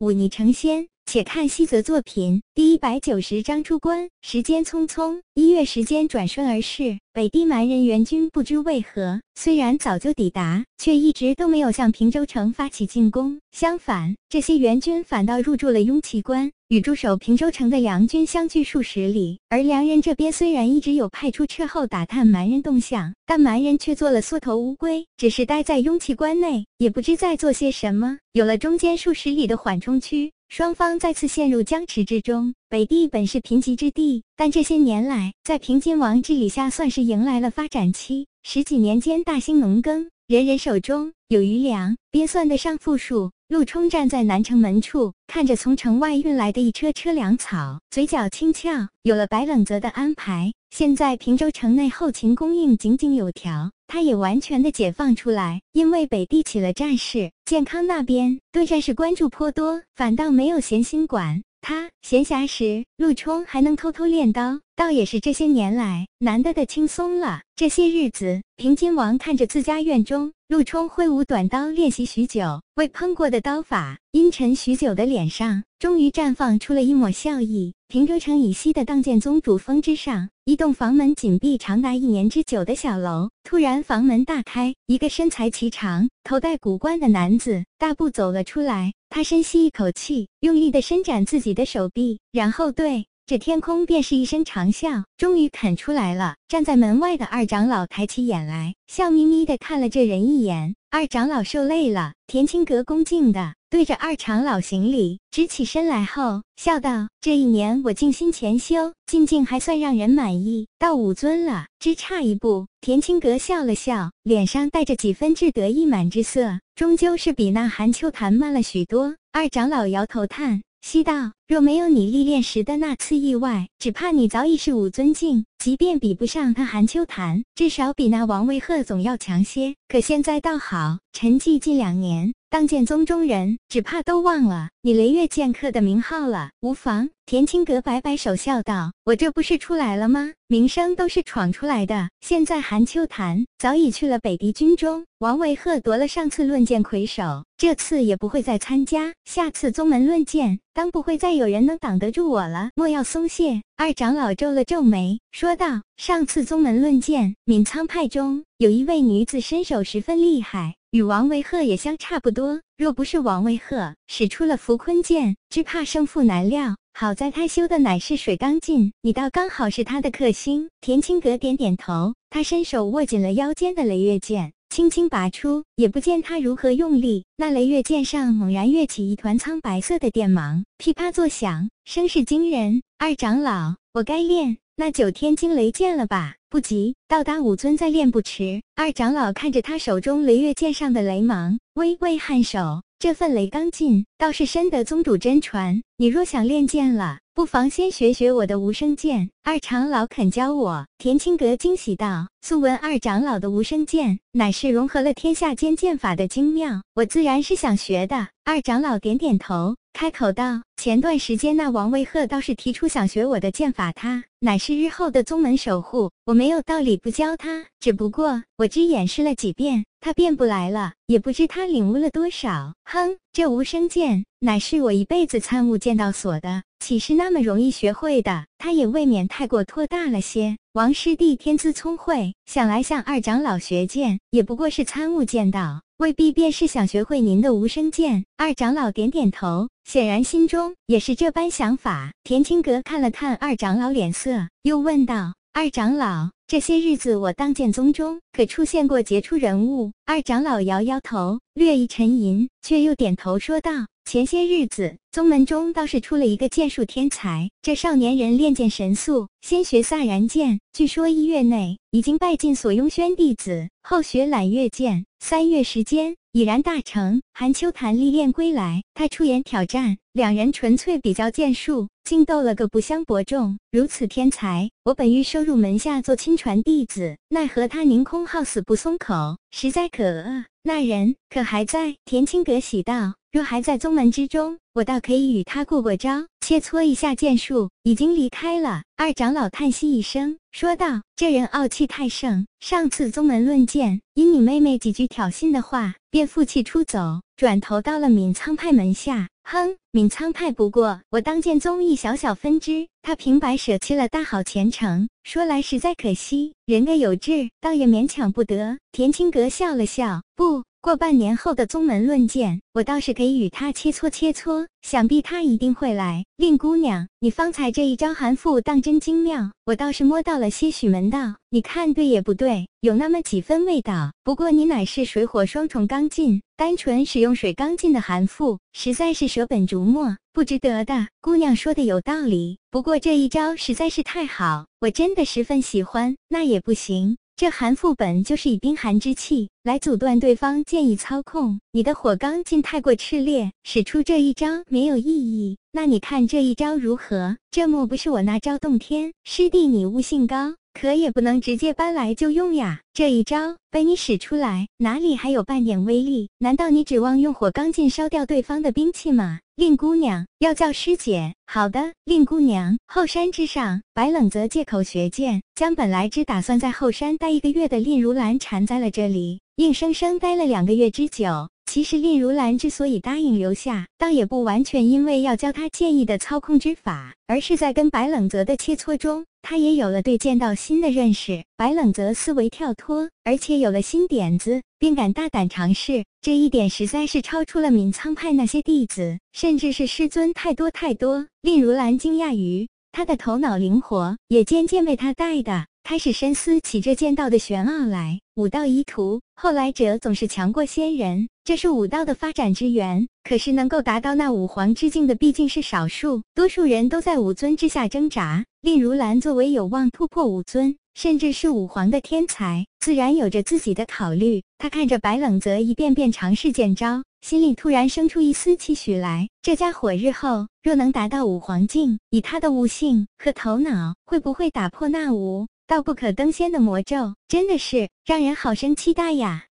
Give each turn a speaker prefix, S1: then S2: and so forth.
S1: 忤逆成仙。且看西泽作品第一百九十章出关。时间匆匆，一月时间转瞬而逝。北地蛮人援军不知为何，虽然早就抵达，却一直都没有向平州城发起进攻。相反，这些援军反倒入住了雍奇关，与驻守平州城的梁军相距数十里。而梁人这边虽然一直有派出车后打探蛮人动向，但蛮人却做了缩头乌龟，只是待在雍齐关内，也不知在做些什么。有了中间数十里的缓冲区。双方再次陷入僵持之中。北地本是贫瘠之地，但这些年来，在平津王治理下，算是迎来了发展期。十几年间，大兴农耕，人人手中有余粮，编算得上富庶。陆冲站在南城门处，看着从城外运来的一车车粮草，嘴角轻翘。有了白冷泽的安排，现在平州城内后勤供应井井有条。他也完全的解放出来，因为北地起了战事，健康那边对战事关注颇多，反倒没有闲心管他。闲暇时，陆冲还能偷偷练刀，倒也是这些年来难得的轻松了。这些日子，平津王看着自家院中陆冲挥舞短刀练习许久，未碰过的刀法，阴沉许久的脸上终于绽放出了一抹笑意。平州城以西的当剑宗主峰之上，一栋房门紧闭长达一年之久的小楼。突然，房门大开，一个身材颀长、头戴古冠的男子大步走了出来。他深吸一口气，用力地伸展自己的手臂，然后对着天空便是一声长啸，终于肯出来了。站在门外的二长老抬起眼来，笑眯眯的看了这人一眼。二长老受累了，田青阁恭敬的。对着二长老行礼，直起身来后，笑道：“这一年我静心潜修，进境还算让人满意，到五尊了，只差一步。”田青阁笑了笑，脸上带着几分志得意满之色，终究是比那寒秋谈慢了许多。二长老摇头叹。西道，若没有你历练时的那次意外，只怕你早已是武尊境。即便比不上那韩秋潭，至少比那王维鹤总要强些。可现在倒好，沉寂近两年，当剑宗中人只怕都忘了你雷月剑客的名号了。无妨。田青阁摆摆手笑道：“我这不是出来了吗？名声都是闯出来的。现在寒秋谈早已去了北地军中，王维鹤夺了上次论剑魁首，这次也不会再参加。下次宗门论剑，当不会再有人能挡得住我了。莫要松懈。”二长老皱了皱眉，说道：“上次宗门论剑，闵苍派中有一位女子身手十分厉害。”与王维鹤也相差不多，若不是王维鹤使出了扶坤剑，只怕胜负难料。好在他修的乃是水刚劲，你倒刚好是他的克星。田青阁点点头，他伸手握紧了腰间的雷月剑，轻轻拔出，也不见他如何用力，那雷月剑上猛然跃起一团苍白色的电芒，噼啪作响，声势惊人。二长老，我该练那九天惊雷剑了吧？不急，到达武尊再练不迟。二长老看着他手中雷月剑上的雷芒，微微颔首。这份雷刚劲，倒是深得宗主真传。你若想练剑了，不妨先学学我的无声剑。二长老肯教我？田青阁惊喜道：“素闻二长老的无声剑，乃是融合了天下间剑法的精妙，我自然是想学的。”二长老点点头。开口道：“前段时间那王卫鹤倒是提出想学我的剑法，他乃是日后的宗门守护，我没有道理不教他。只不过我只演示了几遍，他便不来了，也不知他领悟了多少。哼，这无声剑乃是我一辈子参悟剑道所的，岂是那么容易学会的？他也未免太过托大了些。王师弟天资聪慧，想来向二长老学剑，也不过是参悟剑道。”未必便是想学会您的无声剑。二长老点点头，显然心中也是这般想法。田青阁看了看二长老脸色，又问道：“二长老，这些日子我当剑宗中可出现过杰出人物？”二长老摇摇头，略一沉吟，却又点头说道。前些日子，宗门中倒是出了一个剑术天才。这少年人练剑神速，先学飒然剑，据说一月内已经拜进所拥轩弟子，后学揽月剑，三月时间已然大成。韩秋谈历练归来，他出言挑战，两人纯粹比较剑术，竟斗了个不相伯仲。如此天才，我本欲收入门下做亲传弟子，奈何他宁空好死不松口，实在可恶。那人可还在？田青阁喜道。若还在宗门之中，我倒可以与他过过招，切磋一下剑术。已经离开了。二长老叹息一声，说道：“这人傲气太盛，上次宗门论剑，因你妹妹几句挑衅的话，便负气出走，转投到了闵苍派门下。”哼，闵苍派不过我当剑宗一小小分支，他平白舍弃了大好前程，说来实在可惜。人各有志，倒也勉强不得。田青阁笑了笑，不。过半年后的宗门论剑，我倒是可以与他切磋切磋，想必他一定会来。令姑娘，你方才这一招寒赋当真精妙，我倒是摸到了些许门道。你看对也不对，有那么几分味道。不过你乃是水火双重刚劲，单纯使用水刚劲的寒赋，实在是舍本逐末，不值得的。姑娘说的有道理，不过这一招实在是太好，我真的十分喜欢。那也不行。这寒副本就是以冰寒之气来阻断对方剑意操控，你的火刚劲太过炽烈，使出这一招没有意义。那你看这一招如何？这莫不是我那招洞天？师弟你悟性高，可也不能直接搬来就用呀。这一招被你使出来，哪里还有半点威力？难道你指望用火钢劲烧掉对方的兵器吗？令姑娘要叫师姐。好的，令姑娘。后山之上，白冷泽借口学剑，将本来只打算在后山待一个月的令如兰缠在了这里，硬生生待了两个月之久。其实令如兰之所以答应留下，倒也不完全因为要教他剑意的操控之法，而是在跟白冷泽的切磋中，他也有了对剑道新的认识。白冷泽思维跳脱，而且有了新点子，并敢大胆尝试。这一点实在是超出了闵苍派那些弟子，甚至是师尊太多太多。令如兰惊讶于他的头脑灵活，也渐渐被他带的开始深思起这剑道的玄奥来。武道一途，后来者总是强过先人，这是武道的发展之源。可是能够达到那武皇之境的毕竟是少数，多数人都在武尊之下挣扎。令如兰作为有望突破武尊。甚至是武皇的天才，自然有着自己的考虑。他看着白冷泽一遍遍尝试剑招，心里突然生出一丝期许来。这家伙日后若能达到武皇境，以他的悟性和头脑，会不会打破那武到不可登仙的魔咒？真的是让人好生期待呀！